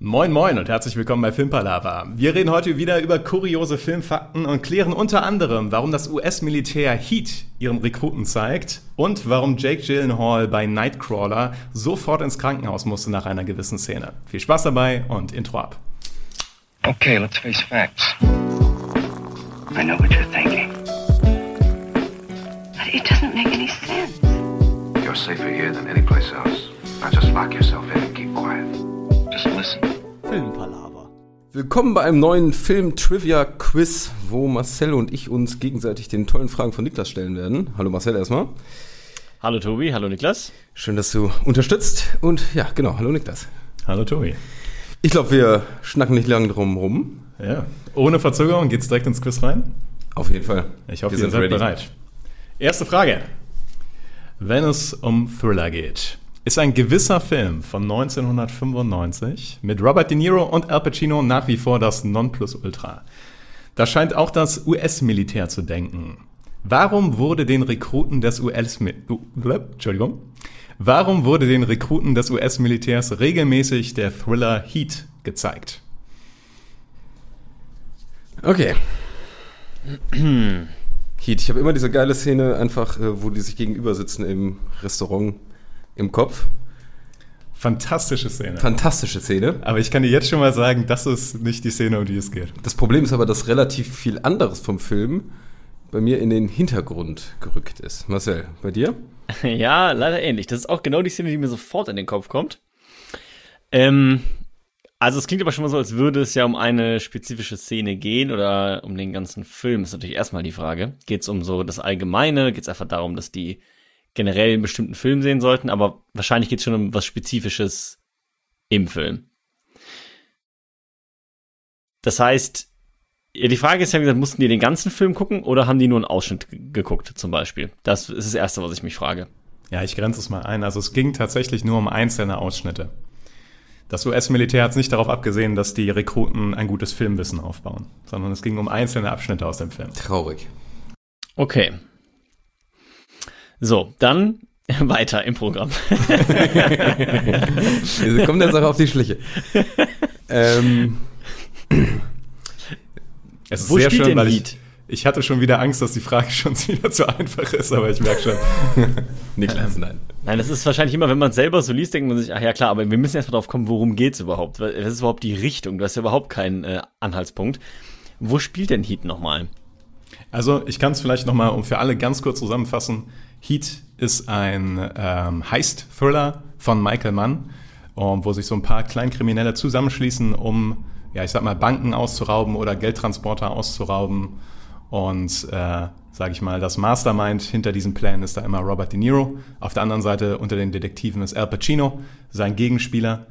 Moin moin und herzlich willkommen bei Filmpalava. Wir reden heute wieder über kuriose Filmfakten und klären unter anderem, warum das US-Militär Heat ihren Rekruten zeigt und warum Jake Gyllenhaal bei Nightcrawler sofort ins Krankenhaus musste nach einer gewissen Szene. Viel Spaß dabei und Intro ab. Okay, let's face facts. I know what you're thinking. But it doesn't make any sense. You're safer here than any place else. Now just lock yourself in and keep quiet. Filmpalaver. Willkommen bei einem neuen Film-Trivia-Quiz, wo Marcel und ich uns gegenseitig den tollen Fragen von Niklas stellen werden. Hallo Marcel erstmal. Hallo Tobi, hallo Niklas. Schön, dass du unterstützt. Und ja, genau, hallo Niklas. Hallo Tobi. Ich glaube, wir schnacken nicht lange drum rum. Ja, ohne Verzögerung geht's direkt ins Quiz rein. Auf jeden Fall. Ich hoffe, Wir ihr sind seid ready. bereit. Erste Frage. Wenn es um Thriller geht, ist ein gewisser Film von 1995 mit Robert De Niro und Al Pacino nach wie vor das Nonplusultra. Da scheint auch das US-Militär zu denken. Warum wurde den Rekruten des US Entschuldigung. Warum wurde den Rekruten des US-Militärs regelmäßig der Thriller Heat gezeigt? Okay. Heat, ich habe immer diese geile Szene, einfach, äh, wo die sich gegenüber sitzen im Restaurant im Kopf. Fantastische Szene. Fantastische Szene. Aber ich kann dir jetzt schon mal sagen, das ist nicht die Szene, um die es geht. Das Problem ist aber, dass relativ viel anderes vom Film bei mir in den Hintergrund gerückt ist. Marcel, bei dir? Ja, leider ähnlich. Das ist auch genau die Szene, die mir sofort in den Kopf kommt. Ähm, also es klingt aber schon mal so, als würde es ja um eine spezifische Szene gehen oder um den ganzen Film. Ist natürlich erstmal die Frage. Geht es um so das Allgemeine? Geht es einfach darum, dass die generell einen bestimmten Film sehen sollten? Aber wahrscheinlich geht es schon um was Spezifisches im Film. Das heißt, die Frage ist ja, wie gesagt, mussten die den ganzen Film gucken oder haben die nur einen Ausschnitt geguckt, zum Beispiel? Das ist das Erste, was ich mich frage. Ja, ich grenze es mal ein. Also es ging tatsächlich nur um einzelne Ausschnitte. Das US-Militär hat es nicht darauf abgesehen, dass die Rekruten ein gutes Filmwissen aufbauen, sondern es ging um einzelne Abschnitte aus dem Film. Traurig. Okay. So, dann weiter im Programm. Wir kommen der Sache auf die Schliche. ähm, Es ist Wo sehr schön, weil ich, ich hatte schon wieder Angst, dass die Frage schon wieder zu einfach ist, aber ich merke schon. Niklas, nein. Nein, das ist wahrscheinlich immer, wenn man es selber so liest, denkt man sich, ach ja klar, aber wir müssen erstmal drauf kommen, worum geht's überhaupt? Was ist überhaupt die Richtung? Du hast ja überhaupt keinen äh, Anhaltspunkt. Wo spielt denn Heat nochmal? Also ich kann es vielleicht nochmal um für alle ganz kurz zusammenfassen. Heat ist ein ähm, Heist-Thriller von Michael Mann, ähm, wo sich so ein paar Kleinkriminelle zusammenschließen, um, ja, ich sag mal, Banken auszurauben oder Geldtransporter auszurauben. Und, äh, sage ich mal, das Mastermind hinter diesen Plänen ist da immer Robert De Niro. Auf der anderen Seite unter den Detektiven ist Al Pacino, sein Gegenspieler.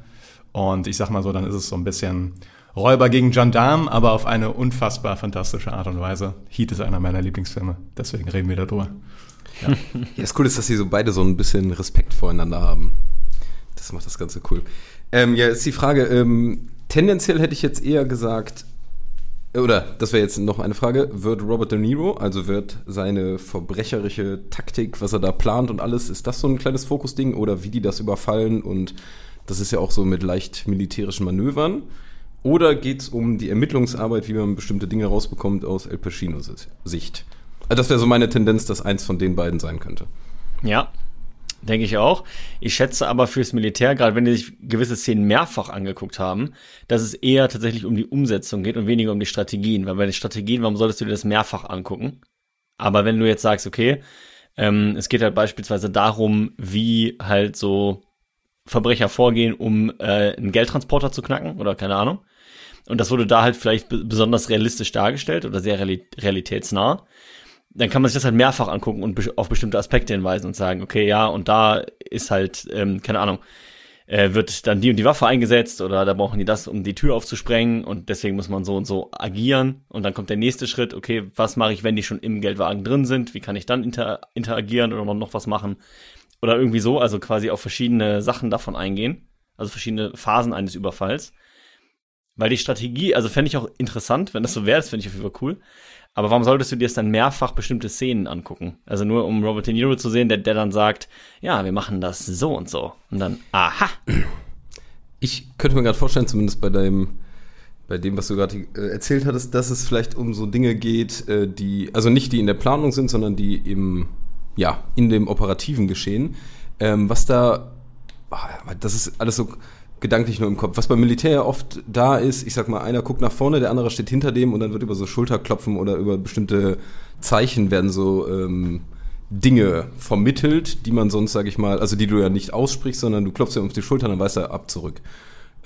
Und ich sag mal so, dann ist es so ein bisschen Räuber gegen Gendarm, aber auf eine unfassbar fantastische Art und Weise. Heat ist einer meiner Lieblingsfilme, deswegen reden wir darüber. Ja, das Coole ist, dass sie so beide so ein bisschen Respekt voreinander haben. Das macht das Ganze cool. Ähm, ja, ist die Frage, ähm, tendenziell hätte ich jetzt eher gesagt, äh, oder das wäre jetzt noch eine Frage, wird Robert De Niro, also wird seine verbrecherische Taktik, was er da plant und alles, ist das so ein kleines Fokusding oder wie die das überfallen und das ist ja auch so mit leicht militärischen Manövern? Oder geht es um die Ermittlungsarbeit, wie man bestimmte Dinge rausbekommt aus El Pacinos Sicht? Also das wäre so meine Tendenz, dass eins von den beiden sein könnte. Ja, denke ich auch. Ich schätze aber fürs Militär, gerade wenn die sich gewisse Szenen mehrfach angeguckt haben, dass es eher tatsächlich um die Umsetzung geht und weniger um die Strategien. Weil bei den Strategien, warum solltest du dir das mehrfach angucken? Aber wenn du jetzt sagst, okay, ähm, es geht halt beispielsweise darum, wie halt so Verbrecher vorgehen, um äh, einen Geldtransporter zu knacken oder keine Ahnung. Und das wurde da halt vielleicht be- besonders realistisch dargestellt oder sehr reali realitätsnah dann kann man sich das halt mehrfach angucken und auf bestimmte Aspekte hinweisen und sagen, okay, ja, und da ist halt, ähm, keine Ahnung, äh, wird dann die und die Waffe eingesetzt oder da brauchen die das, um die Tür aufzusprengen und deswegen muss man so und so agieren und dann kommt der nächste Schritt, okay, was mache ich, wenn die schon im Geldwagen drin sind, wie kann ich dann inter interagieren oder noch was machen oder irgendwie so, also quasi auf verschiedene Sachen davon eingehen, also verschiedene Phasen eines Überfalls. Weil die Strategie, also fände ich auch interessant, wenn das so wäre, das fände ich auf jeden Fall cool. Aber warum solltest du dir jetzt dann mehrfach bestimmte Szenen angucken? Also nur um Robert De Niro zu sehen, der, der dann sagt, ja, wir machen das so und so. Und dann, aha. Ich könnte mir gerade vorstellen, zumindest bei deinem, bei dem, was du gerade äh, erzählt hattest, dass es vielleicht um so Dinge geht, äh, die, also nicht die in der Planung sind, sondern die im, ja, in dem operativen Geschehen. Ähm, was da, ah, das ist alles so gedanklich nur im Kopf. Was beim Militär ja oft da ist, ich sag mal, einer guckt nach vorne, der andere steht hinter dem und dann wird über so Schulterklopfen oder über bestimmte Zeichen werden so ähm, Dinge vermittelt, die man sonst, sag ich mal, also die du ja nicht aussprichst, sondern du klopfst ihm auf die Schulter und dann weiß er ab zurück.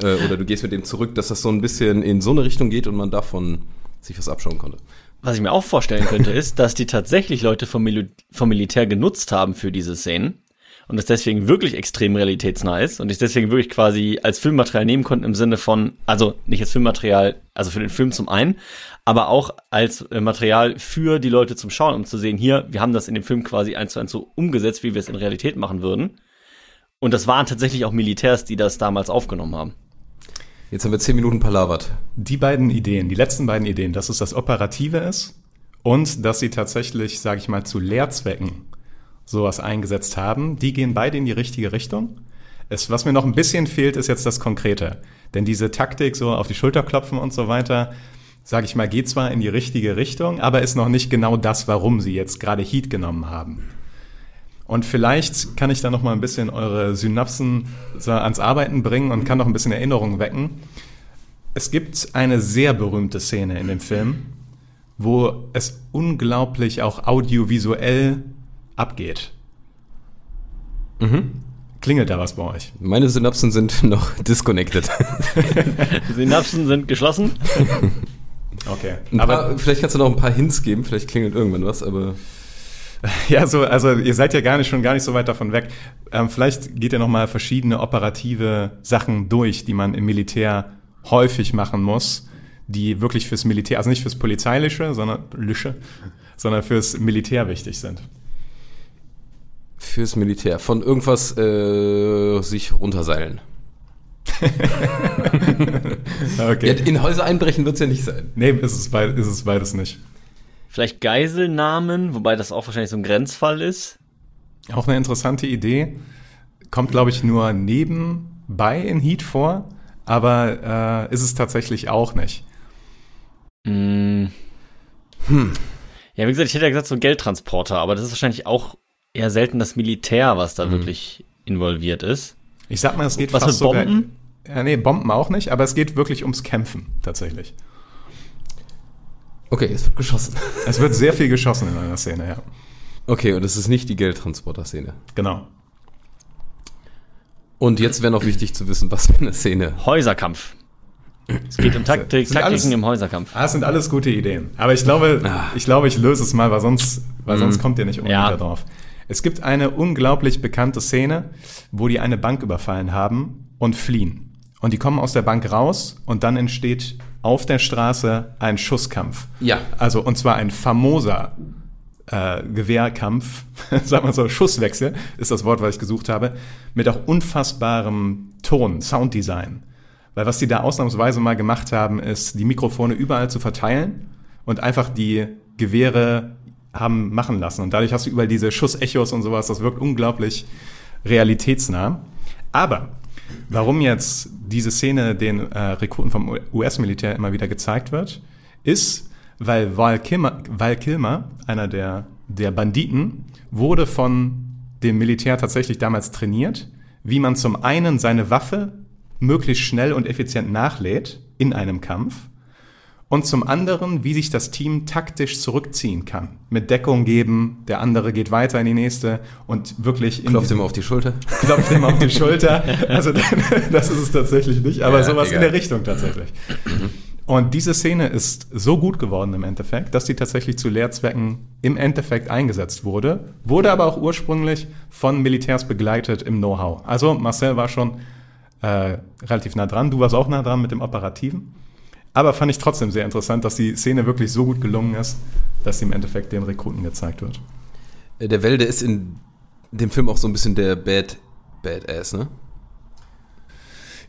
Äh, oder du gehst mit dem zurück, dass das so ein bisschen in so eine Richtung geht und man davon sich was abschauen konnte. Was ich mir auch vorstellen könnte, ist, dass die tatsächlich Leute vom, Mil vom Militär genutzt haben für diese Szenen und es deswegen wirklich extrem realitätsnah ist und ich deswegen wirklich quasi als Filmmaterial nehmen konnten im Sinne von, also nicht als Filmmaterial, also für den Film zum einen, aber auch als äh, Material für die Leute zum Schauen, um zu sehen, hier, wir haben das in dem Film quasi eins zu eins so umgesetzt, wie wir es in Realität machen würden. Und das waren tatsächlich auch Militärs, die das damals aufgenommen haben. Jetzt haben wir zehn Minuten palavert. Die beiden Ideen, die letzten beiden Ideen, dass es das Operative ist und dass sie tatsächlich, sage ich mal, zu Lehrzwecken sowas eingesetzt haben, die gehen beide in die richtige Richtung. Es, was mir noch ein bisschen fehlt, ist jetzt das Konkrete. Denn diese Taktik, so auf die Schulter klopfen und so weiter, sage ich mal, geht zwar in die richtige Richtung, aber ist noch nicht genau das, warum sie jetzt gerade Heat genommen haben. Und vielleicht kann ich da noch mal ein bisschen eure Synapsen so ans Arbeiten bringen und kann noch ein bisschen Erinnerungen wecken. Es gibt eine sehr berühmte Szene in dem Film, wo es unglaublich auch audiovisuell abgeht. Mhm. Klingelt da was bei euch? Meine Synapsen sind noch disconnected. Synapsen sind geschlossen. Okay. aber paar, vielleicht kannst du noch ein paar Hints geben, vielleicht klingelt irgendwann was, aber. Ja, so, also ihr seid ja gar nicht schon gar nicht so weit davon weg. Ähm, vielleicht geht ihr noch mal verschiedene operative Sachen durch, die man im Militär häufig machen muss, die wirklich fürs Militär, also nicht fürs Polizeiliche, sondern Lische, sondern fürs Militär wichtig sind. Fürs Militär. Von irgendwas äh, sich runterseilen. okay. Ja, in Häuser einbrechen wird es ja nicht sein. Nee, ist es, beid, ist es beides nicht. Vielleicht Geiselnahmen, wobei das auch wahrscheinlich so ein Grenzfall ist. Auch eine interessante Idee. Kommt, glaube ich, nur nebenbei in Heat vor, aber äh, ist es tatsächlich auch nicht. Mm. Hm. Ja, wie gesagt, ich hätte ja gesagt, so ein Geldtransporter, aber das ist wahrscheinlich auch eher selten das Militär, was da hm. wirklich involviert ist. Ich sag mal, es geht Was fast mit Bomben? Sogar, ja, nee, Bomben auch nicht, aber es geht wirklich ums Kämpfen tatsächlich. Okay, es wird geschossen. Es wird sehr viel geschossen in einer Szene, ja. Okay, und es ist nicht die Geldtransporter-Szene. Genau. Und jetzt wäre noch wichtig zu wissen, was für eine Szene. Häuserkampf. Es geht um Taktik, Taktiken alles, im Häuserkampf. Ah, das sind alles gute Ideen. Aber ich glaube, ah. ich glaube, ich löse es mal, weil sonst, weil sonst mm. kommt ihr nicht unbedingt ja. drauf. Es gibt eine unglaublich bekannte Szene, wo die eine Bank überfallen haben und fliehen. Und die kommen aus der Bank raus und dann entsteht auf der Straße ein Schusskampf. Ja. Also, und zwar ein famoser äh, Gewehrkampf, sagen wir so, Schusswechsel ist das Wort, was ich gesucht habe, mit auch unfassbarem Ton, Sounddesign. Weil was die da ausnahmsweise mal gemacht haben, ist, die Mikrofone überall zu verteilen und einfach die Gewehre haben machen lassen. Und dadurch hast du überall diese Schussechos und sowas. Das wirkt unglaublich realitätsnah. Aber warum jetzt diese Szene den äh, Rekruten vom US-Militär immer wieder gezeigt wird, ist, weil Val Kilmer, Val Kilmer einer der, der Banditen, wurde von dem Militär tatsächlich damals trainiert, wie man zum einen seine Waffe möglichst schnell und effizient nachlädt in einem Kampf und zum anderen, wie sich das Team taktisch zurückziehen kann. Mit Deckung geben, der andere geht weiter in die nächste und wirklich... Klopft ihm auf die Schulter. Klopft ihm auf die Schulter. Also das ist es tatsächlich nicht, aber ja, sowas egal. in der Richtung tatsächlich. Und diese Szene ist so gut geworden im Endeffekt, dass sie tatsächlich zu Lehrzwecken im Endeffekt eingesetzt wurde, wurde aber auch ursprünglich von Militärs begleitet im Know-how. Also Marcel war schon äh, relativ nah dran, du warst auch nah dran mit dem Operativen. Aber fand ich trotzdem sehr interessant, dass die Szene wirklich so gut gelungen ist, dass sie im Endeffekt den Rekruten gezeigt wird. Äh, der Welde ist in dem Film auch so ein bisschen der Bad Badass, ne?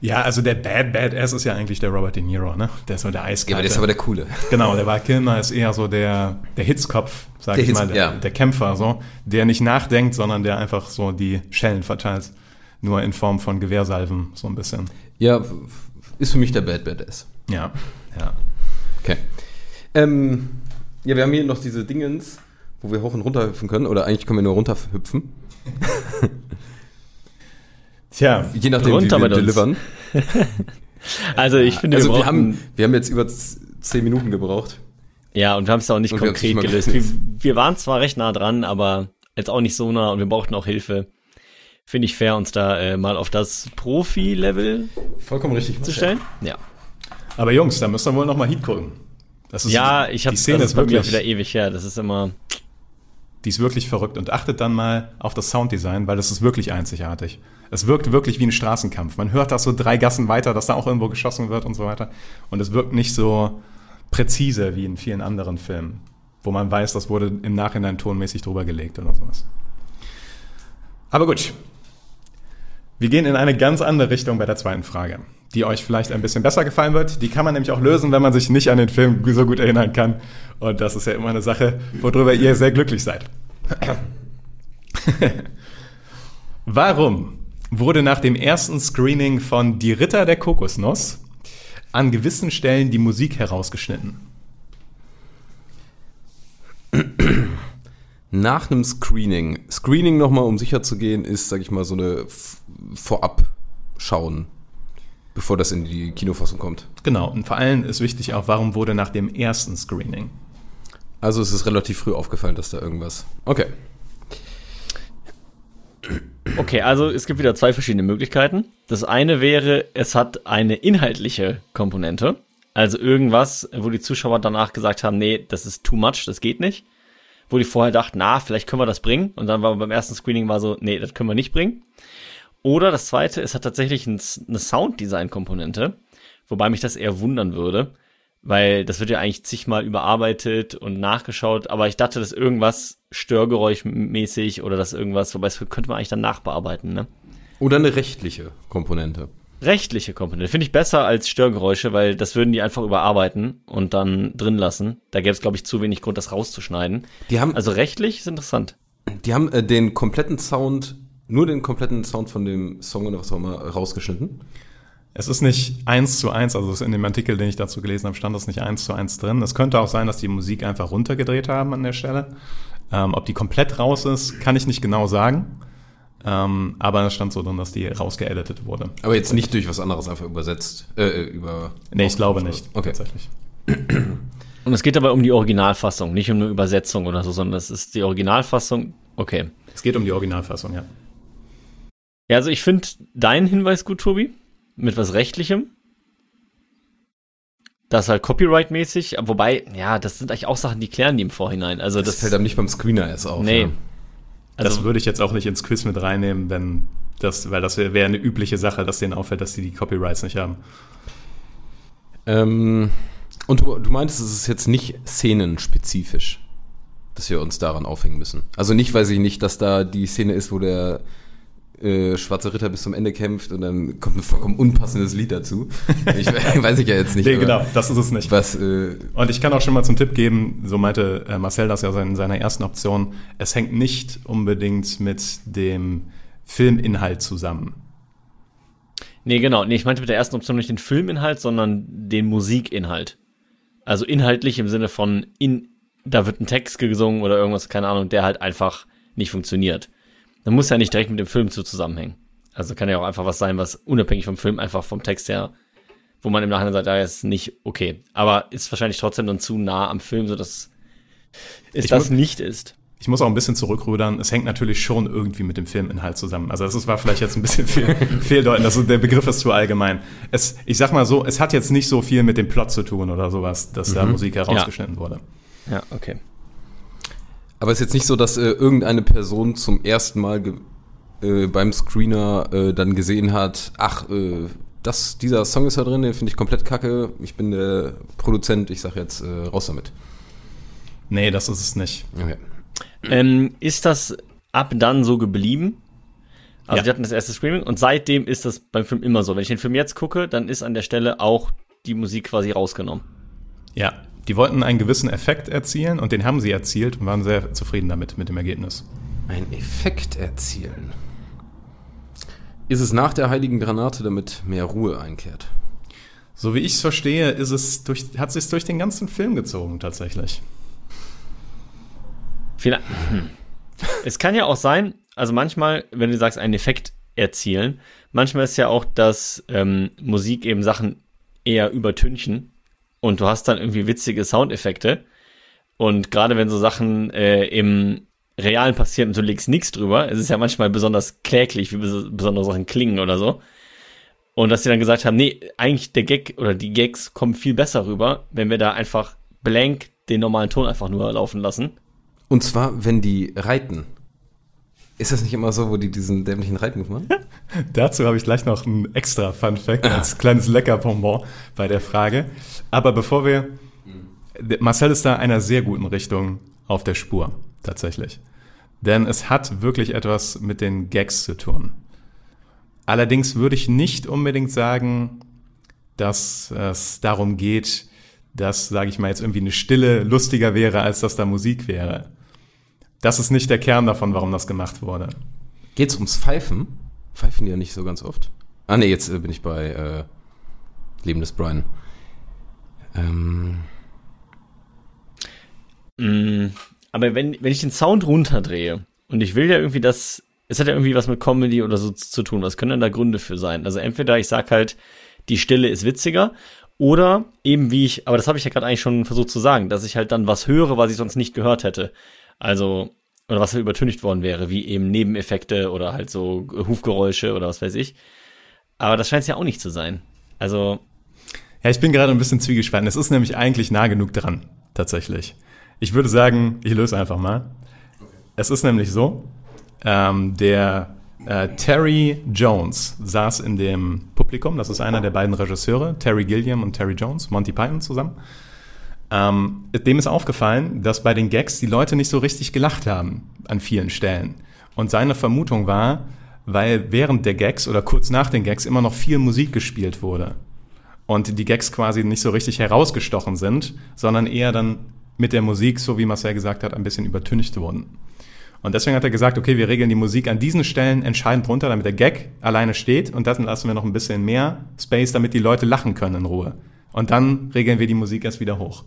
Ja, also der Bad Badass ist ja eigentlich der Robert De Niro, ne? Der ist so der Eiskalte. Ja, aber der ist aber der Coole. Genau, der war Kilmer ist eher so der, der Hitzkopf, sag der ich Hitz, mal, der, ja. der Kämpfer, so, der nicht nachdenkt, sondern der einfach so die Schellen verteilt. nur in Form von Gewehrsalven, so ein bisschen. Ja, ist für mich der Bad Badass. Ja, ja. Okay. Ähm, ja, wir haben hier noch diese Dingens, wo wir hoch und runter hüpfen können. Oder eigentlich können wir nur runter hüpfen. Tja, Je nachdem, Runter wie wir delivern. Also ich finde, Also wir brauchen- haben, wir haben jetzt über zehn Minuten gebraucht. Ja, und wir haben es auch nicht Und wir konkret gelöst. Wir, wir waren zwar recht nah dran, aber jetzt auch nicht so nah und wir brauchten auch Hilfe. Finde ich fair, uns da äh, mal auf das Profi-Level Vollkommen richtig. zu stellen. Ja. Aber Jungs, da müsst ihr wohl nochmal Heat gucken. Das ist, Ja, ich habe die Szene das ist wirklich, wieder ewig her. Das ist immer. die ist wirklich verrückt und achtet dann mal auf das Sounddesign, weil das ist wirklich einzigartig. Es wirkt wirklich wie ein Straßenkampf. Man hört das so drei Gassen weiter, dass da auch irgendwo geschossen wird und so weiter. Und es wirkt nicht so präzise wie in vielen anderen Filmen, wo man weiß, das wurde im Nachhinein tonmäßig drüber gelegt oder sowas. Aber gut. Wir gehen in eine ganz andere Richtung bei der zweiten Frage, die euch vielleicht ein bisschen besser gefallen wird. Die kann man nämlich auch lösen, wenn man sich nicht an den Film so gut erinnern kann. Und das ist ja immer eine Sache, worüber ihr sehr glücklich seid. Warum wurde nach dem ersten Screening von Die Ritter der Kokosnuss an gewissen Stellen die Musik herausgeschnitten? Nach einem Screening. Screening nochmal, um sicher zu gehen, ist, sag ich mal, so eine Vorab-Schauen, bevor das in die Kinofassung kommt. Genau, und vor allem ist wichtig auch, warum wurde nach dem ersten Screening? Also es ist relativ früh aufgefallen, dass da irgendwas. Okay. Okay, also es gibt wieder zwei verschiedene Möglichkeiten. Das eine wäre, es hat eine inhaltliche Komponente. Also irgendwas, wo die Zuschauer danach gesagt haben, nee, das ist too much, das geht nicht. Wo die vorher dachten, na, vielleicht können wir das bringen. Und dann war beim ersten Screening war so, nee, das können wir nicht bringen. Oder das zweite, es hat tatsächlich ein, eine Sounddesign-Komponente, wobei mich das eher wundern würde, weil das wird ja eigentlich zigmal überarbeitet und nachgeschaut, aber ich dachte, dass irgendwas störgeräuschmäßig oder das irgendwas, wobei das könnte man eigentlich dann nachbearbeiten, ne? Oder eine rechtliche Komponente. Rechtliche Komponente finde ich besser als Störgeräusche, weil das würden die einfach überarbeiten und dann drin lassen. Da gäbe es, glaube ich, zu wenig Grund, das rauszuschneiden. Die haben, Also rechtlich ist interessant. die haben äh, den kompletten Sound, nur den kompletten Sound von dem Song oder was auch immer rausgeschnitten. Es ist nicht eins zu eins, also in dem Artikel, den ich dazu gelesen habe, stand das nicht eins zu eins drin. Es könnte auch sein, dass die Musik einfach runtergedreht haben an der Stelle. Ähm, ob die komplett raus ist, kann ich nicht genau sagen. Ähm, aber es stand so drin, dass die rausgeeditet wurde. Aber jetzt nicht durch was anderes einfach übersetzt. Äh, über. Nee, ich glaube nicht. Okay. Tatsächlich. Und es geht dabei um die Originalfassung, nicht um eine Übersetzung oder so, sondern das ist die Originalfassung. Okay. Es geht um die Originalfassung, ja. Ja, also ich finde deinen Hinweis gut, Tobi, mit was Rechtlichem. Das ist halt Copyright-mäßig, wobei, ja, das sind eigentlich auch Sachen, die klären die im Vorhinein. Also Das, das, fällt einem nicht beim Screener erst auf. nee. Ja. das Also, würde ich jetzt auch nicht ins Quiz mit reinnehmen, wenn das, weil das wäre wär eine übliche Sache, dass denen auffällt, dass die die Copyrights nicht haben. Ähm, und du, du meintest, es ist jetzt nicht szenenspezifisch, dass wir uns daran aufhängen müssen. Also nicht, weiß ich nicht, dass da die Szene ist, wo der äh, schwarze Ritter bis zum Ende kämpft und dann kommt ein vollkommen unpassendes Lied dazu. Ich weiß ich ja jetzt nicht. Nee, genau, das ist es nicht. Was, äh, Und ich kann auch schon mal zum Tipp geben, so meinte äh, Marcel das ja in seiner ersten Option, es hängt nicht unbedingt mit dem Filminhalt zusammen. nee, genau. Nee, ich meinte mit der ersten Option nicht den Filminhalt, sondern den Musikinhalt. Also inhaltlich im Sinne von, in, da wird ein Text gesungen oder irgendwas, keine Ahnung, der halt einfach nicht funktioniert. Dann muss ja nicht direkt mit dem Film zu zusammenhängen. Also kann ja auch einfach was sein, was unabhängig vom Film einfach vom Text her, wo man im Nachhinein sagt, ja, ist nicht okay. Aber ist wahrscheinlich trotzdem dann zu nah am Film, sodass es Ich das nicht ist. Ich muss auch ein bisschen zurückrudern. Es hängt natürlich schon irgendwie mit dem Filminhalt zusammen. Also das war vielleicht jetzt ein bisschen fehl, fehldeutend. Also der Begriff ist zu allgemein. Es, ich sag mal so, es hat jetzt nicht so viel mit dem Plot zu tun oder sowas, dass da Musik herausgeschnitten wurde. Ja, okay. Aber es ist jetzt nicht so, dass äh, irgendeine Person zum ersten Mal ge äh, beim Screener äh, dann gesehen hat, ach, äh, das, dieser Song ist da drin, den finde ich komplett kacke. Ich bin der Produzent, ich sag jetzt äh, raus damit. Nee, das ist es nicht. Okay. Ähm, ist das ab dann so geblieben? Also Ja. die hatten das erste Screaming und seitdem ist das beim Film immer so. Wenn ich den Film jetzt gucke, dann ist an der Stelle auch die Musik quasi rausgenommen. Ja, die wollten einen gewissen Effekt erzielen und den haben sie erzielt und waren sehr zufrieden damit, mit dem Ergebnis. Ein Effekt erzielen. Ist es nach der heiligen Granate, damit mehr Ruhe einkehrt? So wie ich es verstehe, ist es durch, hat es sich durch den ganzen Film gezogen, tatsächlich. Vielleicht, hm. Es kann ja auch sein, also manchmal, wenn du sagst, einen Effekt erzielen, manchmal ist ja auch, dass ähm, Musik eben Sachen eher übertünchen und du hast dann irgendwie witzige Soundeffekte. Und gerade wenn so Sachen äh, im Realen passieren und du legst nichts drüber, es ist ja manchmal besonders kläglich, wie besondere Sachen klingen oder so. Und dass sie dann gesagt haben, nee, eigentlich der Gag oder die Gags kommen viel besser rüber, wenn wir da einfach blank den normalen Ton einfach nur laufen lassen. Und zwar, wenn die reiten. Ist das nicht immer so, wo die diesen dämlichen Reitmove machen? Dazu habe ich gleich noch einen extra Fun Fact als kleines Leckerponbon bei der Frage. Aber bevor wir, Marcel ist da einer sehr guten Richtung auf der Spur, tatsächlich. Denn es hat wirklich etwas mit den Gags zu tun. Allerdings würde ich nicht unbedingt sagen, dass es darum geht, dass, sage ich mal, jetzt irgendwie eine Stille lustiger wäre, als dass da Musik wäre. Das ist nicht der Kern davon, warum das gemacht wurde. Geht's ums Pfeifen? Pfeifen die ja nicht so ganz oft. Ah nee, jetzt äh, bin ich bei äh, Leben des Brian. Ähm. Mm, aber wenn, wenn ich den Sound runterdrehe und ich will ja irgendwie das, es hat ja irgendwie was mit Comedy oder so zu tun, was können denn da Gründe für sein? Also entweder ich sag halt, die Stille ist witziger oder eben wie ich, aber das habe ich ja gerade eigentlich schon versucht zu sagen, dass ich halt dann was höre, was ich sonst nicht gehört hätte. Also, oder was halt übertüncht worden wäre, wie eben Nebeneffekte oder halt so Hufgeräusche oder was weiß ich. Aber das scheint es ja auch nicht zu sein. Also. Ja, ich bin gerade ein bisschen zwiegespalten. Es ist nämlich eigentlich nah genug dran, tatsächlich. Ich würde sagen, ich löse einfach mal. Es ist nämlich so, ähm, der äh, Terry Jones saß in dem Publikum, das ist einer der beiden Regisseure, Terry Gilliam und Terry Jones, Monty Python zusammen. Ähm, dem ist aufgefallen, dass bei den Gags die Leute nicht so richtig gelacht haben an vielen Stellen. Und seine Vermutung war, weil während der Gags oder kurz nach den Gags immer noch viel Musik gespielt wurde. Und die Gags quasi nicht so richtig herausgestochen sind, sondern eher dann mit der Musik, so wie Marcel gesagt hat, ein bisschen übertüncht wurden. Und deswegen hat er gesagt, okay, wir regeln die Musik an diesen Stellen entscheidend runter, damit der Gag alleine steht und dann lassen wir noch ein bisschen mehr Space, damit die Leute lachen können in Ruhe. Und dann regeln wir die Musik erst wieder hoch.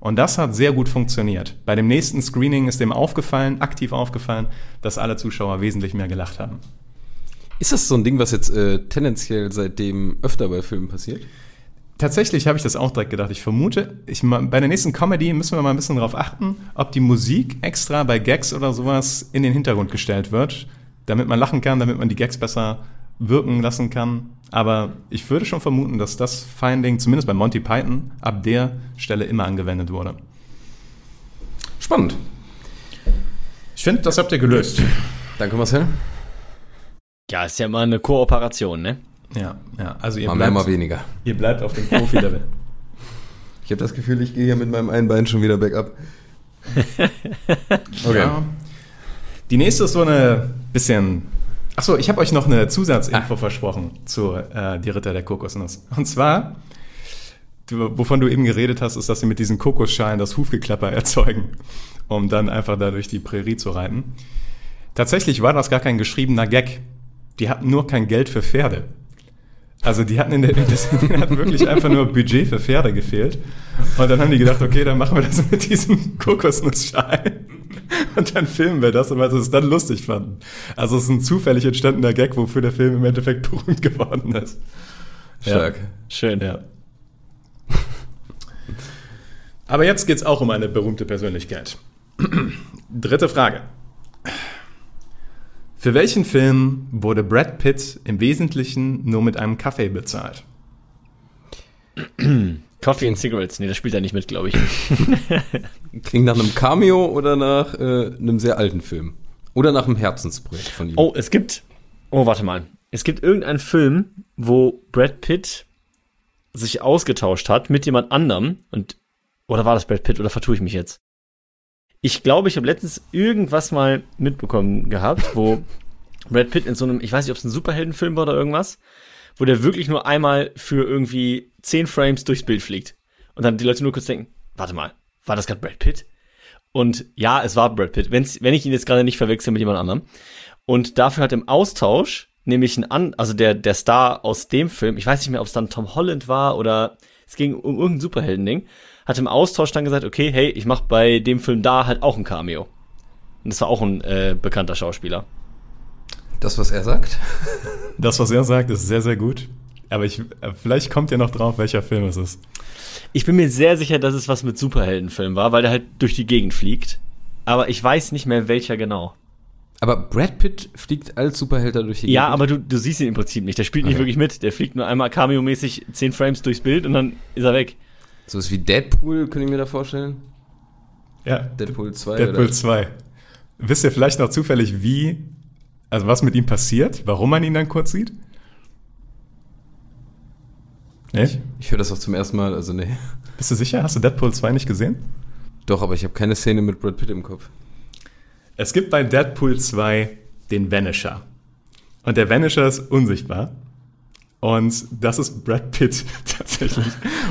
Und das hat sehr gut funktioniert. Bei dem nächsten Screening ist dem aufgefallen, aktiv aufgefallen, dass alle Zuschauer wesentlich mehr gelacht haben. Ist das so ein Ding, was jetzt äh, tendenziell seitdem öfter bei Filmen passiert? Tatsächlich habe ich das auch direkt gedacht. Ich vermute, ich, bei der nächsten Comedy müssen wir mal ein bisschen darauf achten, ob die Musik extra bei Gags oder sowas in den Hintergrund gestellt wird, damit man lachen kann, damit man die Gags besser wirken lassen kann. Aber ich würde schon vermuten, dass das Finding, zumindest bei Monty Python, ab der Stelle immer angewendet wurde. Spannend. Ich finde, das habt ihr gelöst. Danke, Marcel. Ja, ist ja immer eine Kooperation, ne? Ja, ja. Also ihr mal bleibt, mehr, mal weniger. Ihr bleibt auf dem Profi-Level. ich habe das Gefühl, ich gehe hier mit meinem einen Bein schon wieder bergab. okay. Ja. Die nächste ist so eine bisschen. Achso, ich habe euch noch eine Zusatzinfo ah. versprochen zu äh, Die Ritter der Kokosnuss. Und zwar, du, wovon du eben geredet hast, ist, dass sie mit diesen Kokosschalen das Hufgeklapper erzeugen, um dann einfach da durch die Prärie zu reiten. Tatsächlich war das gar kein geschriebener Gag. Die hatten nur kein Geld für Pferde. Also die hatten in der, das, hat wirklich einfach nur Budget für Pferde gefehlt. Und dann haben die gedacht, okay, dann machen wir das mit diesem Kokosnussschalen. Und dann filmen wir das, weil sie es dann lustig fanden. Also es ist ein zufällig entstandener Gag, wofür der Film im Endeffekt berühmt geworden ist. Stark. Ja. Schön. Ja. Aber jetzt geht's auch um eine berühmte Persönlichkeit. Dritte Frage. Für welchen Film wurde Brad Pitt im Wesentlichen nur mit einem Kaffee bezahlt? Coffee and Cigarettes. Nee, das spielt er nicht mit, glaube ich. Klingt nach einem Cameo oder nach äh, einem sehr alten Film? Oder nach einem Herzensprojekt von ihm? Oh, es gibt. Oh, warte mal. Es gibt irgendeinen Film, wo Brad Pitt sich ausgetauscht hat mit jemand anderem und oder war das Brad Pitt oder vertue ich mich jetzt? Ich glaube, ich habe letztens irgendwas mal mitbekommen gehabt, wo Brad Pitt in so einem, ich weiß nicht, ob es ein Superheldenfilm war oder irgendwas, wo der wirklich nur einmal für irgendwie zehn Frames durchs Bild fliegt. Und dann die Leute nur kurz denken, warte mal, war das gerade Brad Pitt? Und ja, es war Brad Pitt, wenn's, wenn ich ihn jetzt gerade nicht verwechsel mit jemand anderem. Und dafür hat im Austausch nämlich ein an, also der, der Star aus dem Film, ich weiß nicht mehr, ob es dann Tom Holland war oder es ging um irgendein Superhelden-Ding, hat im Austausch dann gesagt, okay, hey, ich mach bei dem Film da halt auch ein Cameo. Und das war auch ein äh, bekannter Schauspieler. Das, was er sagt? Das, was er sagt, ist sehr, sehr gut. Aber ich, äh, vielleicht kommt ihr noch drauf, welcher Film es ist. Ich bin mir sehr sicher, dass es was mit Superheldenfilm war, weil der halt durch die Gegend fliegt. Aber ich weiß nicht mehr, welcher genau. Aber Brad Pitt fliegt als Superheld da durch die Ja, Gegend? aber du, du siehst ihn im Prinzip nicht. Der spielt nicht Okay. wirklich mit. Der fliegt nur einmal cameo-mäßig 10 Frames durchs Bild und dann ist er weg. So was wie Deadpool, könnte ich mir da vorstellen? Ja, Deadpool 2 Deadpool oder? 2. Wisst ihr vielleicht noch zufällig, wie, also was mit ihm passiert? Warum man ihn dann kurz sieht? Nee? Ich höre das auch zum ersten Mal, also nee. Bist du sicher? Hast du Deadpool 2 nicht gesehen? Doch, aber ich habe keine Szene mit Brad Pitt im Kopf. Es gibt bei Deadpool 2 den Vanisher. Und der Vanisher ist unsichtbar. Und das ist Brad Pitt tatsächlich.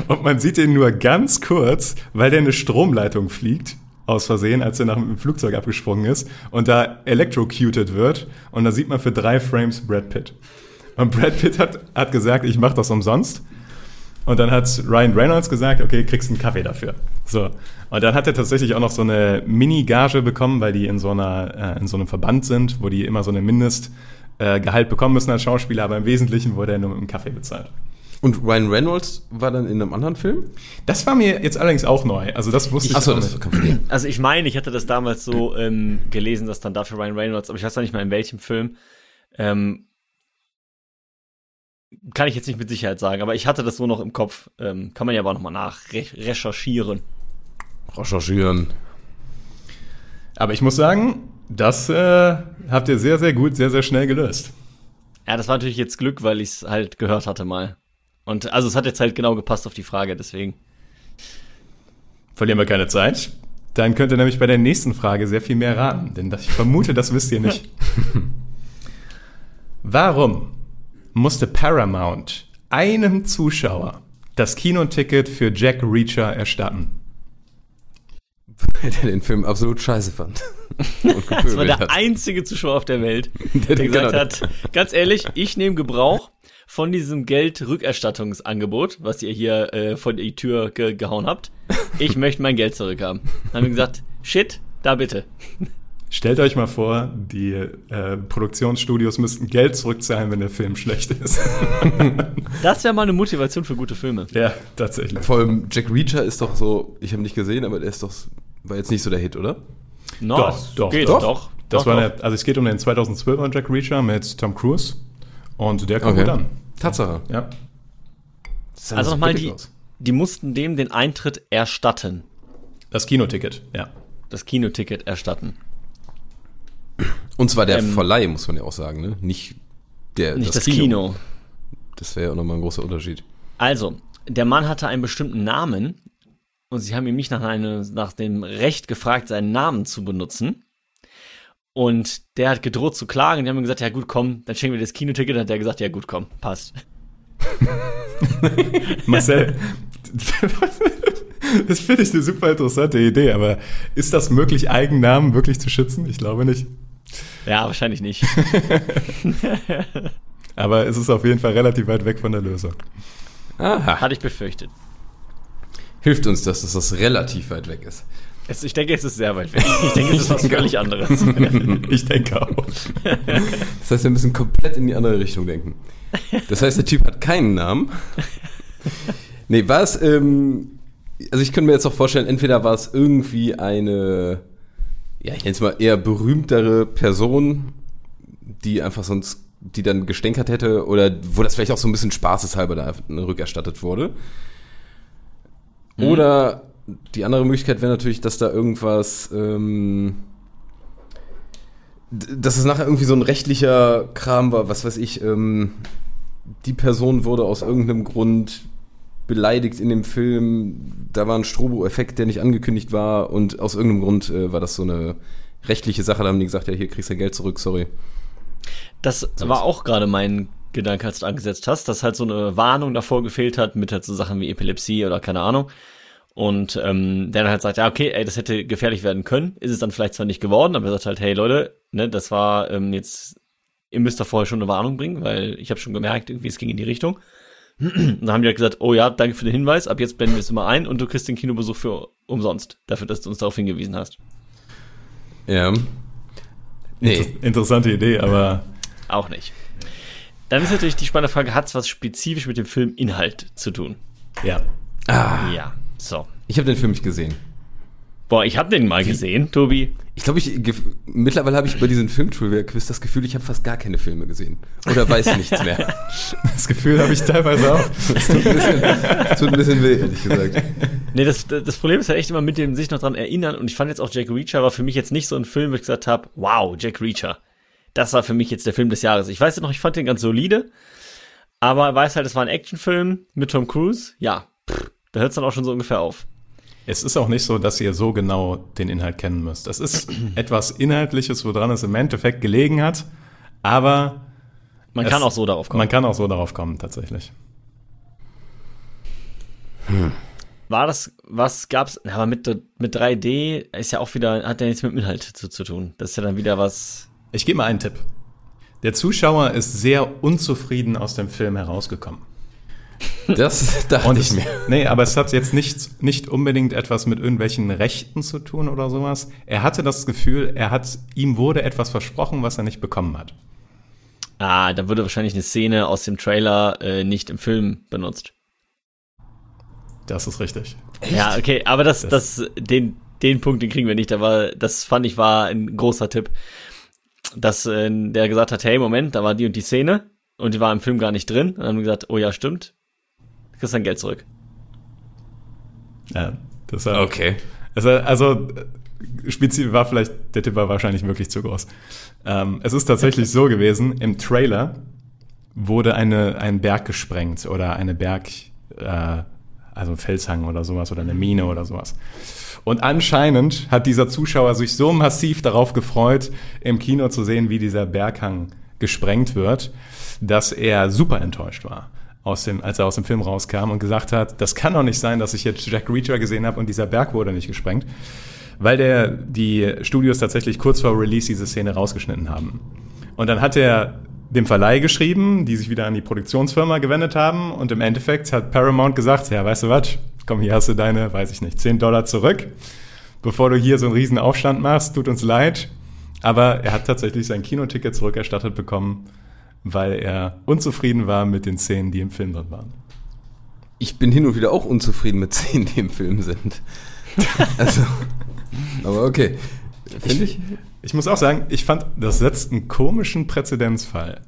Und man sieht ihn nur ganz kurz, weil der eine Stromleitung fliegt, aus Versehen, als er nach dem Flugzeug abgesprungen ist und da electrocuted wird. Und da sieht man für drei Frames Brad Pitt. Und Brad Pitt hat, hat gesagt, ich mache das umsonst. Und dann hat Ryan Reynolds gesagt, okay, kriegst einen Kaffee dafür. So. Und dann hat er tatsächlich auch noch so eine Mini-Gage bekommen, weil die in so einer, äh, in so einem Verband sind, wo die immer so eine Mindestgehalt äh, Gehalt bekommen müssen als Schauspieler, aber im Wesentlichen wurde er nur mit einem Kaffee bezahlt. Und Ryan Reynolds war dann in einem anderen Film? Das war mir jetzt allerdings auch neu. Also das wusste ich Achso, auch das Also ich meine, ich hatte das damals so ähm, gelesen, dass dann dafür Ryan Reynolds, aber ich weiß noch nicht mal in welchem Film, ähm, kann ich jetzt nicht mit Sicherheit sagen, aber ich hatte das so noch im Kopf. Ähm, kann man ja aber nochmal nachrecherchieren. recherchieren. Aber ich muss sagen, das äh, habt ihr sehr, sehr gut, sehr, sehr schnell gelöst. Ja, das war natürlich jetzt Glück, weil ich es halt gehört hatte mal. Und also es hat jetzt halt genau gepasst auf die Frage, deswegen. Verlieren wir keine Zeit. Dann könnt ihr nämlich bei der nächsten Frage sehr viel mehr raten, denn das, ich vermute, das wisst ihr nicht. Warum musste Paramount einem Zuschauer das Kinoticket für Jack Reacher erstatten? Der den Film absolut scheiße fand. Und Das war der hat. einzige Zuschauer auf der Welt, Der- der gesagt genau. hat, ganz ehrlich, ich nehme Gebrauch von diesem Geldrückerstattungsangebot, was ihr hier äh, vor die Tür ge gehauen habt. Ich möchte mein Geld zurückhaben. Dann haben wir gesagt, shit, da bitte. Stellt euch mal vor, die äh, Produktionsstudios müssten Geld zurückzahlen, wenn der Film schlecht ist. Das wäre mal eine Motivation für gute Filme. ja, tatsächlich. Vor allem Jack Reacher ist doch so, ich habe ihn nicht gesehen, aber der ist doch, war jetzt nicht so der Hit, oder? No, Doch, doch, geht, doch. doch. Das doch, war doch. Der, also es geht um den 2012er Jack Reacher mit Tom Cruise und der kommt Okay. gut an. Tatsache. Ja. Das Also so nochmal, die, aus. die mussten dem den Eintritt erstatten. Das Kinoticket, ja. Das Kinoticket erstatten. Und zwar der Ähm, Verleih, muss man ja auch sagen, ne? Nicht der, Nicht das, Kino. Das wäre ja auch nochmal ein großer Unterschied. Also, der Mann hatte einen bestimmten Namen und sie haben ihm nicht nach, eine, nach dem Recht gefragt, seinen Namen zu benutzen. Und der hat gedroht zu klagen. Die haben ihm gesagt, ja gut, komm, dann schenken wir dir das Kinoticket. Dann hat der gesagt, ja gut, komm, passt. Marcel, das finde ich eine super interessante Idee, aber ist das möglich, Eigennamen wirklich zu schützen? Ich glaube nicht. Ja, wahrscheinlich nicht. Aber es ist auf jeden Fall relativ weit weg von der Lösung. Aha. Hatte ich befürchtet. Hilft uns das, dass das relativ weit weg ist. Es, ich denke, es ist sehr weit weg. Ich denke, es ist was völlig anderes. Ich denke auch. Das heißt, wir müssen komplett in die andere Richtung denken. Das heißt, der Typ hat keinen Namen. Nee, war es, ähm, also ich könnte mir jetzt auch vorstellen, entweder war es irgendwie eine, ja, ich nenne es mal eher berühmtere Person, die einfach sonst, die dann gestänkert hätte, oder wo das vielleicht auch so ein bisschen spaßeshalber da rückerstattet wurde. Oder die andere Möglichkeit wäre natürlich, dass da irgendwas, ähm, dass es nachher irgendwie so ein rechtlicher Kram war, was weiß ich, ähm, die Person wurde aus irgendeinem Grund beleidigt in dem Film, da war ein Strobo-Effekt, der nicht angekündigt war und aus irgendeinem Grund äh, war das so eine rechtliche Sache, da haben die gesagt, ja, hier kriegst du dein Geld zurück, sorry. Das war auch gerade mein Gedanke, als du angesetzt hast, dass halt so eine Warnung davor gefehlt hat mit halt so Sachen wie Epilepsie oder keine Ahnung. Und ähm, der dann halt sagt, ja, okay, ey, das hätte gefährlich werden können. Ist es dann vielleicht zwar nicht geworden, aber er sagt halt, hey Leute, ne, das war ähm, jetzt ihr müsst da vorher schon eine Warnung bringen, weil ich habe schon gemerkt, irgendwie es ging in die Richtung. Und dann haben die halt gesagt, oh ja, danke für den Hinweis, ab jetzt blenden wir es immer ein und du kriegst den Kinobesuch für umsonst, dafür, dass du uns darauf hingewiesen hast. Ja. Inter interessante Idee, aber Auch nicht. Dann ist natürlich die spannende Frage, hat es was spezifisch mit dem Filminhalt zu tun? ja. Ja, so. Ich habe den Film nicht gesehen. Boah, ich habe den mal gesehen, Tobi. Ich glaube, ich, mittlerweile habe ich bei diesem Film-Trivia-Quiz das Gefühl, ich habe fast gar keine Filme gesehen. Oder weiß nichts mehr. Das Gefühl habe ich teilweise auch. Das tut ein bisschen, das tut ein bisschen weh, ehrlich gesagt. Nee, das, das Problem ist halt echt immer mit dem sich noch dran erinnern und ich fand jetzt auch Jack Reacher war für mich jetzt nicht so ein Film, wo ich gesagt habe, wow, Jack Reacher. Das war für mich jetzt der Film des Jahres. Ich weiß ja noch, ich fand den ganz solide, aber weiß halt, es war ein Actionfilm mit Tom Cruise. Ja, pff, da hört es dann auch schon so ungefähr auf. Es ist auch nicht so, dass ihr so genau den Inhalt kennen müsst. Es ist etwas Inhaltliches, woran es im Endeffekt gelegen hat, aber Man Es- kann auch so darauf kommen. man kann auch so darauf kommen, tatsächlich. War das, was gab's, aber mit, mit 3D ist ja auch wieder, hat ja nichts mit dem Inhalt zu, zu tun. Das ist ja dann wieder was, Ich gebe mal einen Tipp. Der Zuschauer ist sehr unzufrieden aus dem Film herausgekommen. Das dachte Und ich mir. nee, aber es hat jetzt nicht, nicht unbedingt etwas mit irgendwelchen Rechten zu tun oder sowas. Er hatte das Gefühl, er hat, ihm wurde etwas versprochen, was er nicht bekommen hat. ah, da wurde wahrscheinlich eine Szene aus dem Trailer äh, nicht im Film benutzt. Das ist richtig. Ja, okay, aber das, das, den, den Punkt, den kriegen wir nicht. Aber das fand ich war ein großer Tipp, dass äh, der gesagt hat, hey, Moment, da war die und die Szene und die war im Film gar nicht drin. Und dann haben wir gesagt, oh ja, stimmt, du kriegst dein Geld zurück. Ja, deshalb, Okay. Also, also spezifisch war vielleicht, der Tipp war wahrscheinlich wirklich zu groß. Ähm, es ist tatsächlich so gewesen, im Trailer wurde eine, ein Berg gesprengt oder eine Berg, äh, also ein Felshang oder sowas oder eine Mine oder sowas. Und anscheinend hat dieser Zuschauer sich so massiv darauf gefreut, im Kino zu sehen, wie dieser Berghang gesprengt wird, dass er super enttäuscht war, aus dem, als er aus dem Film rauskam und gesagt hat, das kann doch nicht sein, dass ich jetzt Jack Reacher gesehen habe und dieser Berg wurde nicht gesprengt, weil der, die Studios tatsächlich kurz vor Release diese Szene rausgeschnitten haben. Und dann hat er dem Verleih geschrieben, die sich wieder an die Produktionsfirma gewendet haben und im Endeffekt hat Paramount gesagt, ja, weißt du was, komm, hier hast du deine, weiß ich nicht, 10 Dollar zurück, bevor du hier so einen riesen Aufstand machst, tut uns leid. Aber er hat tatsächlich sein Kinoticket zurückerstattet bekommen, weil er unzufrieden war mit den Szenen, die im Film drin waren. Ich bin hin und wieder auch unzufrieden mit Szenen, die im Film sind. Also, aber okay. Finde ich. Ich muss auch sagen, ich fand, das setzt einen komischen Präzedenzfall.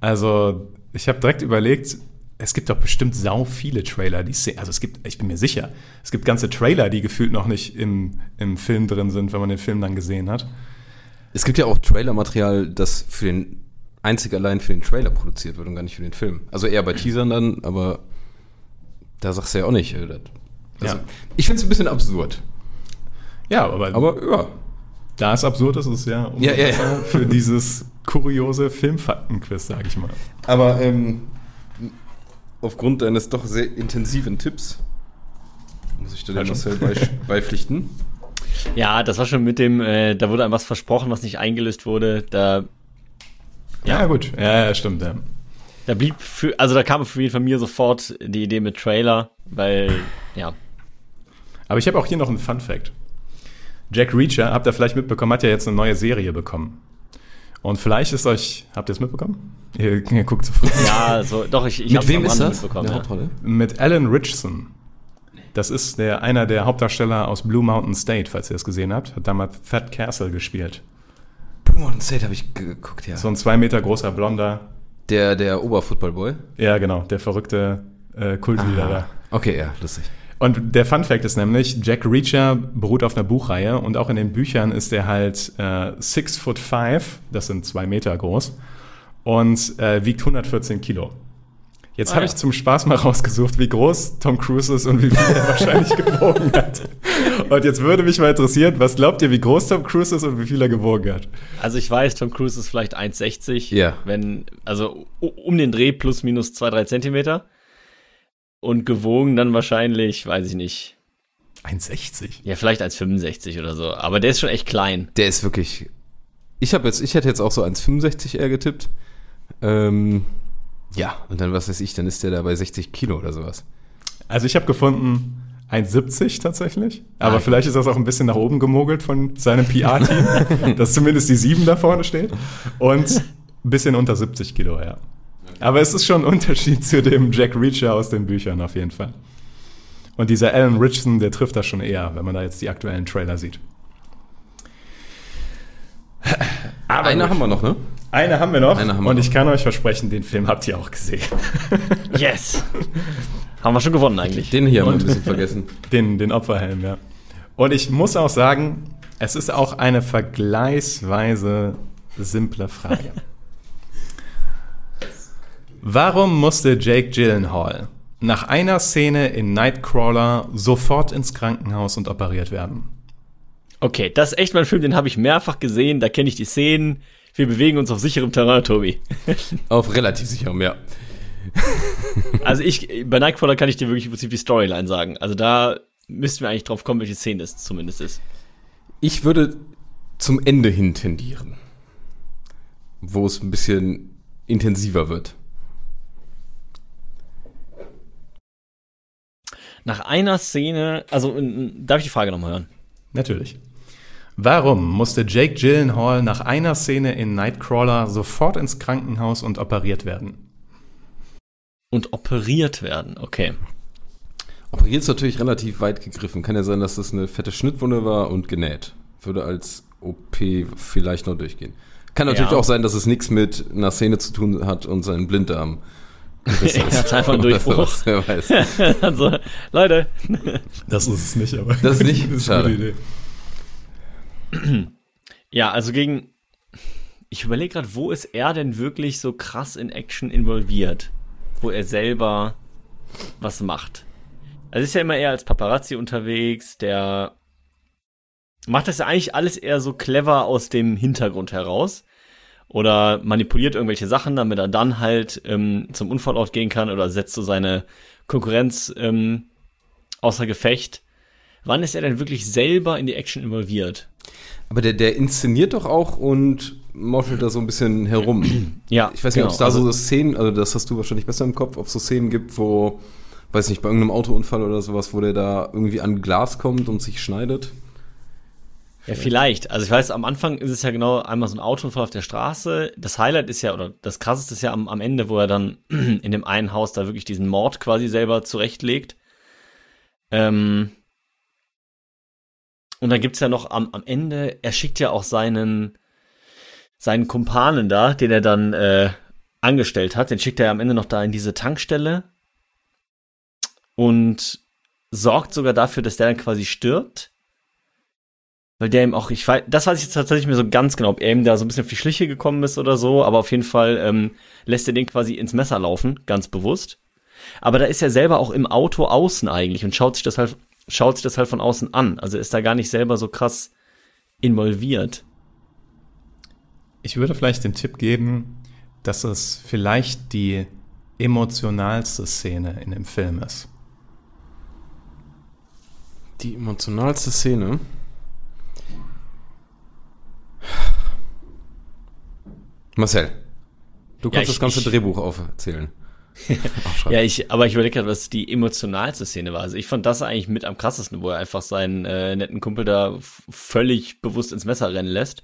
Also, ich habe direkt überlegt, es gibt doch bestimmt sau viele Trailer, die se- also es gibt, ich bin mir sicher, es gibt ganze Trailer, die gefühlt noch nicht im, im Film drin sind, wenn man den Film dann gesehen hat. Es gibt ja auch Trailermaterial, das für den einzig allein für den Trailer produziert wird und gar nicht für den Film. Also eher bei Teasern dann, aber da sagst du ja auch nicht. äh, Also, Ja. Ich finde es ein bisschen absurd. Ja, aber, Aber ja. da es absurd ist, ist es ja, Ja, ja, ja. für dieses kuriose Filmfaktenquiz, sage ich mal. Aber ähm, aufgrund deines doch sehr intensiven Tipps muss ich dir Ja, den schon. Marcel bei, beipflichten. Ja, das war schon mit dem, äh, da wurde einem was versprochen, was nicht eingelöst wurde. Da, Ja, gut. Ja, ja, stimmt, ja. da blieb für, also da kam für jeden von mir sofort die Idee mit Trailer, weil, ja. Aber ich habe auch hier noch einen Fun Fact. Jack Reacher, habt ihr vielleicht mitbekommen, hat ja jetzt eine neue Serie bekommen. Und vielleicht ist euch, habt ihr es mitbekommen? Ihr, ihr guckt zufrieden. Ja, so, doch, ich, ich Mit hab's wem ist das? mitbekommen, ja. Hauptrolle? Mit Alan Richardson. Das ist der, einer der Hauptdarsteller aus Blue Mountain State, falls ihr das gesehen habt. Hat damals Thad Castle gespielt. Blue Mountain State habe ich geguckt, ja. So ein zwei Meter großer Blonder. Der, der Oberfootballboy. Ja, genau, der verrückte äh, Kultliederer. Okay, ja, lustig. Und der Fun Fact ist nämlich, Jack Reacher beruht auf einer Buchreihe und auch in den Büchern ist er halt äh, six foot five, das sind zwei Meter groß, und äh, wiegt 114 Kilo. Jetzt Ah, habe ja. ich zum Spaß mal rausgesucht, wie groß Tom Cruise ist und wie viel er wahrscheinlich gewogen hat. Und jetzt würde mich mal interessieren, was glaubt ihr, wie groß Tom Cruise ist und wie viel er gewogen hat? Also ich weiß, Tom Cruise ist vielleicht 1,60. Ja. Wenn, also um den Dreh plus minus 2, 3 Zentimeter. Und gewogen dann wahrscheinlich, weiß ich nicht. 1,60. Ja, vielleicht 1,65 oder so. Aber der ist schon echt klein. Der ist wirklich Ich habe jetzt, ich hätte jetzt auch so 1,65 eher getippt. Ähm, ja, und dann was weiß ich, dann ist der da bei 60 Kilo oder sowas. Also ich habe gefunden 1,70 tatsächlich. Aber Ah, vielleicht ist das auch ein bisschen nach oben gemogelt von seinem PR-Team, dass zumindest die 7 da vorne steht. Und ein bisschen unter 70 Kilo, ja. Aber es ist schon ein Unterschied zu dem Jack Reacher aus den Büchern auf jeden Fall. Und dieser Alan Richardson, der trifft das schon eher, wenn man da jetzt die aktuellen Trailer sieht. Aber Eine haben wir noch, ne? Eine haben wir noch Eine haben wir und noch. ich kann euch versprechen, den Film habt ihr auch gesehen. Yes. Haben wir schon gewonnen eigentlich. Den hier haben wir ein bisschen vergessen. Den, den Opferhelm, ja. Und ich muss auch sagen, es ist auch eine vergleichsweise simple Frage. Warum musste Jake Gyllenhaal nach einer Szene in Nightcrawler sofort ins Krankenhaus und operiert werden? Okay, das ist echt mal ein Film, den habe ich mehrfach gesehen, da kenne ich die Szenen. Wir bewegen uns auf sicherem Terrain, Tobi. Auf relativ sicherem, ja. Also ich, bei Nightcrawler kann ich dir wirklich im Prinzip die Storyline sagen. Also da müssten wir eigentlich drauf kommen, welche Szene es zumindest ist. Ich würde zum Ende hin tendieren. Wo es ein bisschen intensiver wird. Nach einer Szene, also darf ich die Frage nochmal hören? Natürlich. Warum musste Jake Gyllenhaal nach einer Szene in Nightcrawler sofort ins Krankenhaus und operiert werden? Und operiert werden, okay. Operiert ist natürlich relativ weit gegriffen. Kann ja sein, dass das eine fette Schnittwunde war und genäht. Würde als OP vielleicht noch durchgehen. Kann natürlich Ja. auch sein, dass es nichts mit einer Szene zu tun hat und seinen Blinddarm. Er hat einfach einen Durchbruch. Wer weiß. also, Leute, Das ist es nicht, aber Das ist nicht? eine Schade. gute Idee. Ja, also gegen. Ich überlege gerade, wo ist er denn wirklich so krass in Action involviert? Wo er selber was macht. Also ist ja immer eher als Paparazzi unterwegs, der macht das ja eigentlich alles eher so clever aus dem Hintergrund heraus. Oder manipuliert irgendwelche Sachen, damit er dann halt ähm, zum Unfallort gehen kann oder setzt so seine Konkurrenz ähm, außer Gefecht. Wann ist er denn wirklich selber in die Action involviert? Aber der, der inszeniert doch auch und mauschelt da so ein bisschen herum. Ja, Ich weiß nicht, ob es da also- so Szenen, also das hast du wahrscheinlich besser im Kopf, ob es so Szenen gibt, wo, weiß nicht, bei irgendeinem Autounfall oder sowas, wo der da irgendwie an Glas kommt und sich schneidet. Ja, vielleicht. Also ich weiß, am Anfang ist es ja genau einmal so ein Autounfall auf der Straße. Das Highlight ist ja, oder das krasseste ist ja am, am Ende, wo er dann in dem einen Haus da wirklich diesen Mord quasi selber zurechtlegt. Ähm und dann gibt's ja noch am, am Ende, er schickt ja auch seinen, seinen Kumpanen da, den er dann äh, angestellt hat, den schickt er am Ende noch da in diese Tankstelle und sorgt sogar dafür, dass der dann quasi stirbt weil der ihm auch, ich weiß, das weiß ich jetzt tatsächlich mir so ganz genau, ob er ihm da so ein bisschen auf die Schliche gekommen ist oder so, aber auf jeden Fall ähm, lässt er den quasi ins Messer laufen, ganz bewusst. Aber da ist er selber auch im Auto außen eigentlich und schaut sich das halt, schaut sich das halt von außen an. Also ist da gar nicht selber so krass involviert. Ich würde vielleicht den Tipp geben, dass es vielleicht die emotionalste Szene in dem Film ist. Die emotionalste Szene. Marcel, du Ja, kannst ich- das ganze ich- Drehbuch aufzählen. Ja, ich, aber ich überlege gerade, was die emotionalste Szene war. Also ich fand das eigentlich mit am krassesten, wo er einfach seinen äh, netten Kumpel da völlig bewusst ins Messer rennen lässt.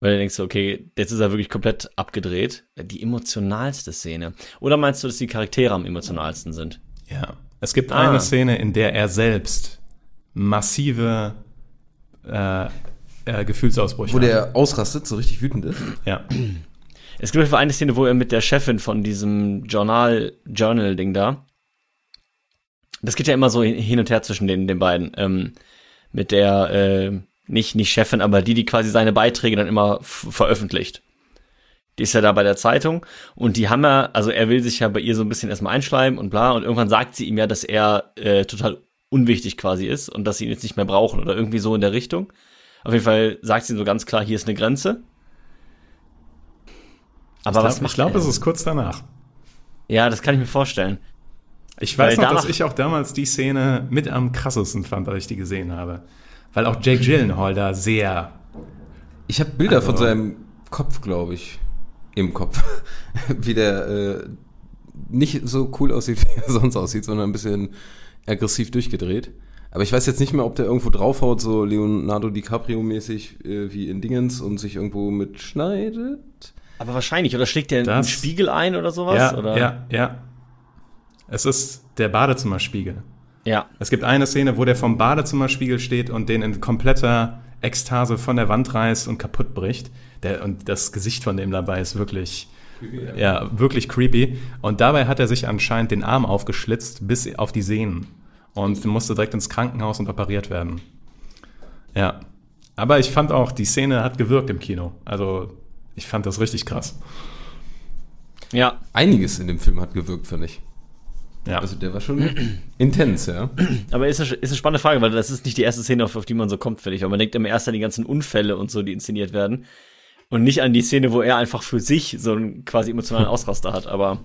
Weil du denkst, okay, jetzt ist er wirklich komplett abgedreht. Die emotionalste Szene. Oder meinst du, dass die Charaktere am emotionalsten sind? Ja. Es gibt Ah. eine Szene, in der er selbst massive äh, äh, Gefühlsausbrüche Wo hat. der ausrastet, so richtig wütend ist. Ja. Es gibt auf jeden Fall eine Szene, wo er mit der Chefin von diesem Journal, Journal-Ding da, das geht ja immer so hin- und her zwischen den, den beiden, ähm, mit der, äh, nicht, nicht Chefin, aber die, die quasi seine Beiträge dann immer veröffentlicht. Die ist ja da bei der Zeitung und die haben ja, also er will sich ja bei ihr so ein bisschen erstmal einschleimen und bla und irgendwann sagt sie ihm ja, dass er äh, total unwichtig quasi ist und dass sie ihn jetzt nicht mehr brauchen oder irgendwie so in der Richtung. Auf jeden Fall sagt sie so ganz klar, hier ist eine Grenze. Aber ich was glaub- macht Ich glaube, es ist kurz danach. Ja, das kann ich mir vorstellen. Ich weiß Weil noch, dass ich auch damals die Szene mit am krassesten fand, als ich die gesehen habe. Weil auch Jake Gyllenhaal da sehr Ich habe Bilder Also- von seinem Kopf, glaube ich, im Kopf, wie der äh, nicht so cool aussieht, wie er sonst aussieht, sondern ein bisschen aggressiv durchgedreht. Aber ich weiß jetzt nicht mehr, ob der irgendwo draufhaut, so Leonardo DiCaprio-mäßig äh, wie in Dingens und sich irgendwo mitschneidet. Aber wahrscheinlich, oder schlägt der einen Das- Spiegel ein oder sowas? ja, oder? ja, ja. Es ist der Badezimmerspiegel. Ja. Es gibt eine Szene, wo der vom Badezimmerspiegel steht und den in kompletter Ekstase von der Wand reißt und kaputt bricht. Der, und das Gesicht von dem dabei ist wirklich, ja. wirklich creepy. Und dabei hat er sich anscheinend den Arm aufgeschlitzt bis auf die Sehnen und musste direkt ins Krankenhaus und operiert werden. Ja. Aber ich fand auch, die Szene hat gewirkt im Kino. Also ich fand das richtig krass. Ja. Einiges in dem Film hat gewirkt, finde ich. Ja. Also der war schon intens, ja. Aber ist eine, ist eine spannende Frage, weil das ist nicht die erste Szene, auf, auf die man so kommt, finde ich. Weil man denkt immer erst an die ganzen Unfälle und so, die inszeniert werden. Und nicht an die Szene, wo er einfach für sich so einen quasi emotionalen Ausraster hat. Aber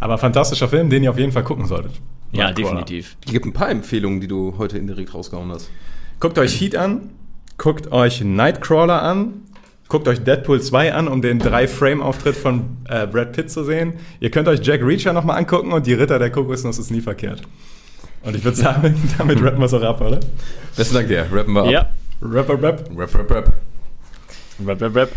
Aber fantastischer Film, den ihr auf jeden Fall gucken solltet. Ja, definitiv. Es gibt ein paar Empfehlungen, die du heute indirekt rausgehauen hast. Guckt euch Heat an, guckt euch Nightcrawler an, guckt euch Deadpool 2 an, um den Drei-Frame-Auftritt von äh, Brad Pitt zu sehen. Ihr könnt euch Jack Reacher nochmal angucken und die Ritter der Kokosnuss ist nie verkehrt. Und ich würde sagen, damit rappen wir es auch ab, oder? Besten Dank dir. Rappen wir ab. Ja. Rapper, rap. Rap, rap, rap. Rap, rap, rap.